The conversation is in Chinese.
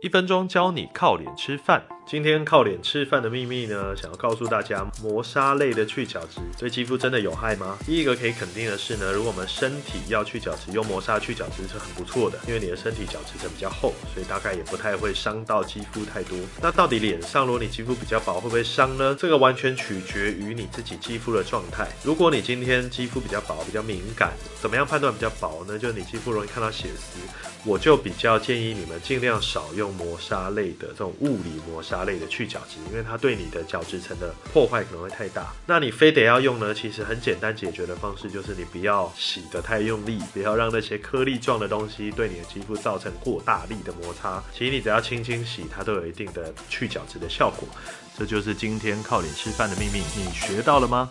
一分钟教你靠脸吃饭。今天靠脸吃饭的秘密呢，想要告诉大家，磨砂类的去角质对肌肤真的有害吗？第一个可以肯定的是呢，如果我们身体要去角质，用磨砂去角质是很不错的，因为你的身体角质层比较厚，所以大概也不太会伤到肌肤太多。那到底脸上，如果你肌肤比较薄，会不会伤呢？这个完全取决于你自己肌肤的状态。如果你今天肌肤比较薄，比较敏感，怎么样判断比较薄呢？就是你肌肤容易看到血丝。我就比较建议你们尽量少用磨砂类的这种物理磨砂类的去角质，因为它对你的角质层的破坏可能会太大。那你非得要用呢？其实很简单解决的方式就是你不要洗得太用力，不要让那些颗粒状的东西对你的肌肤造成过大力的摩擦。其实你只要轻轻洗，它都有一定的去角质的效果。这就是今天靠脸吃饭的秘密，你学到了吗？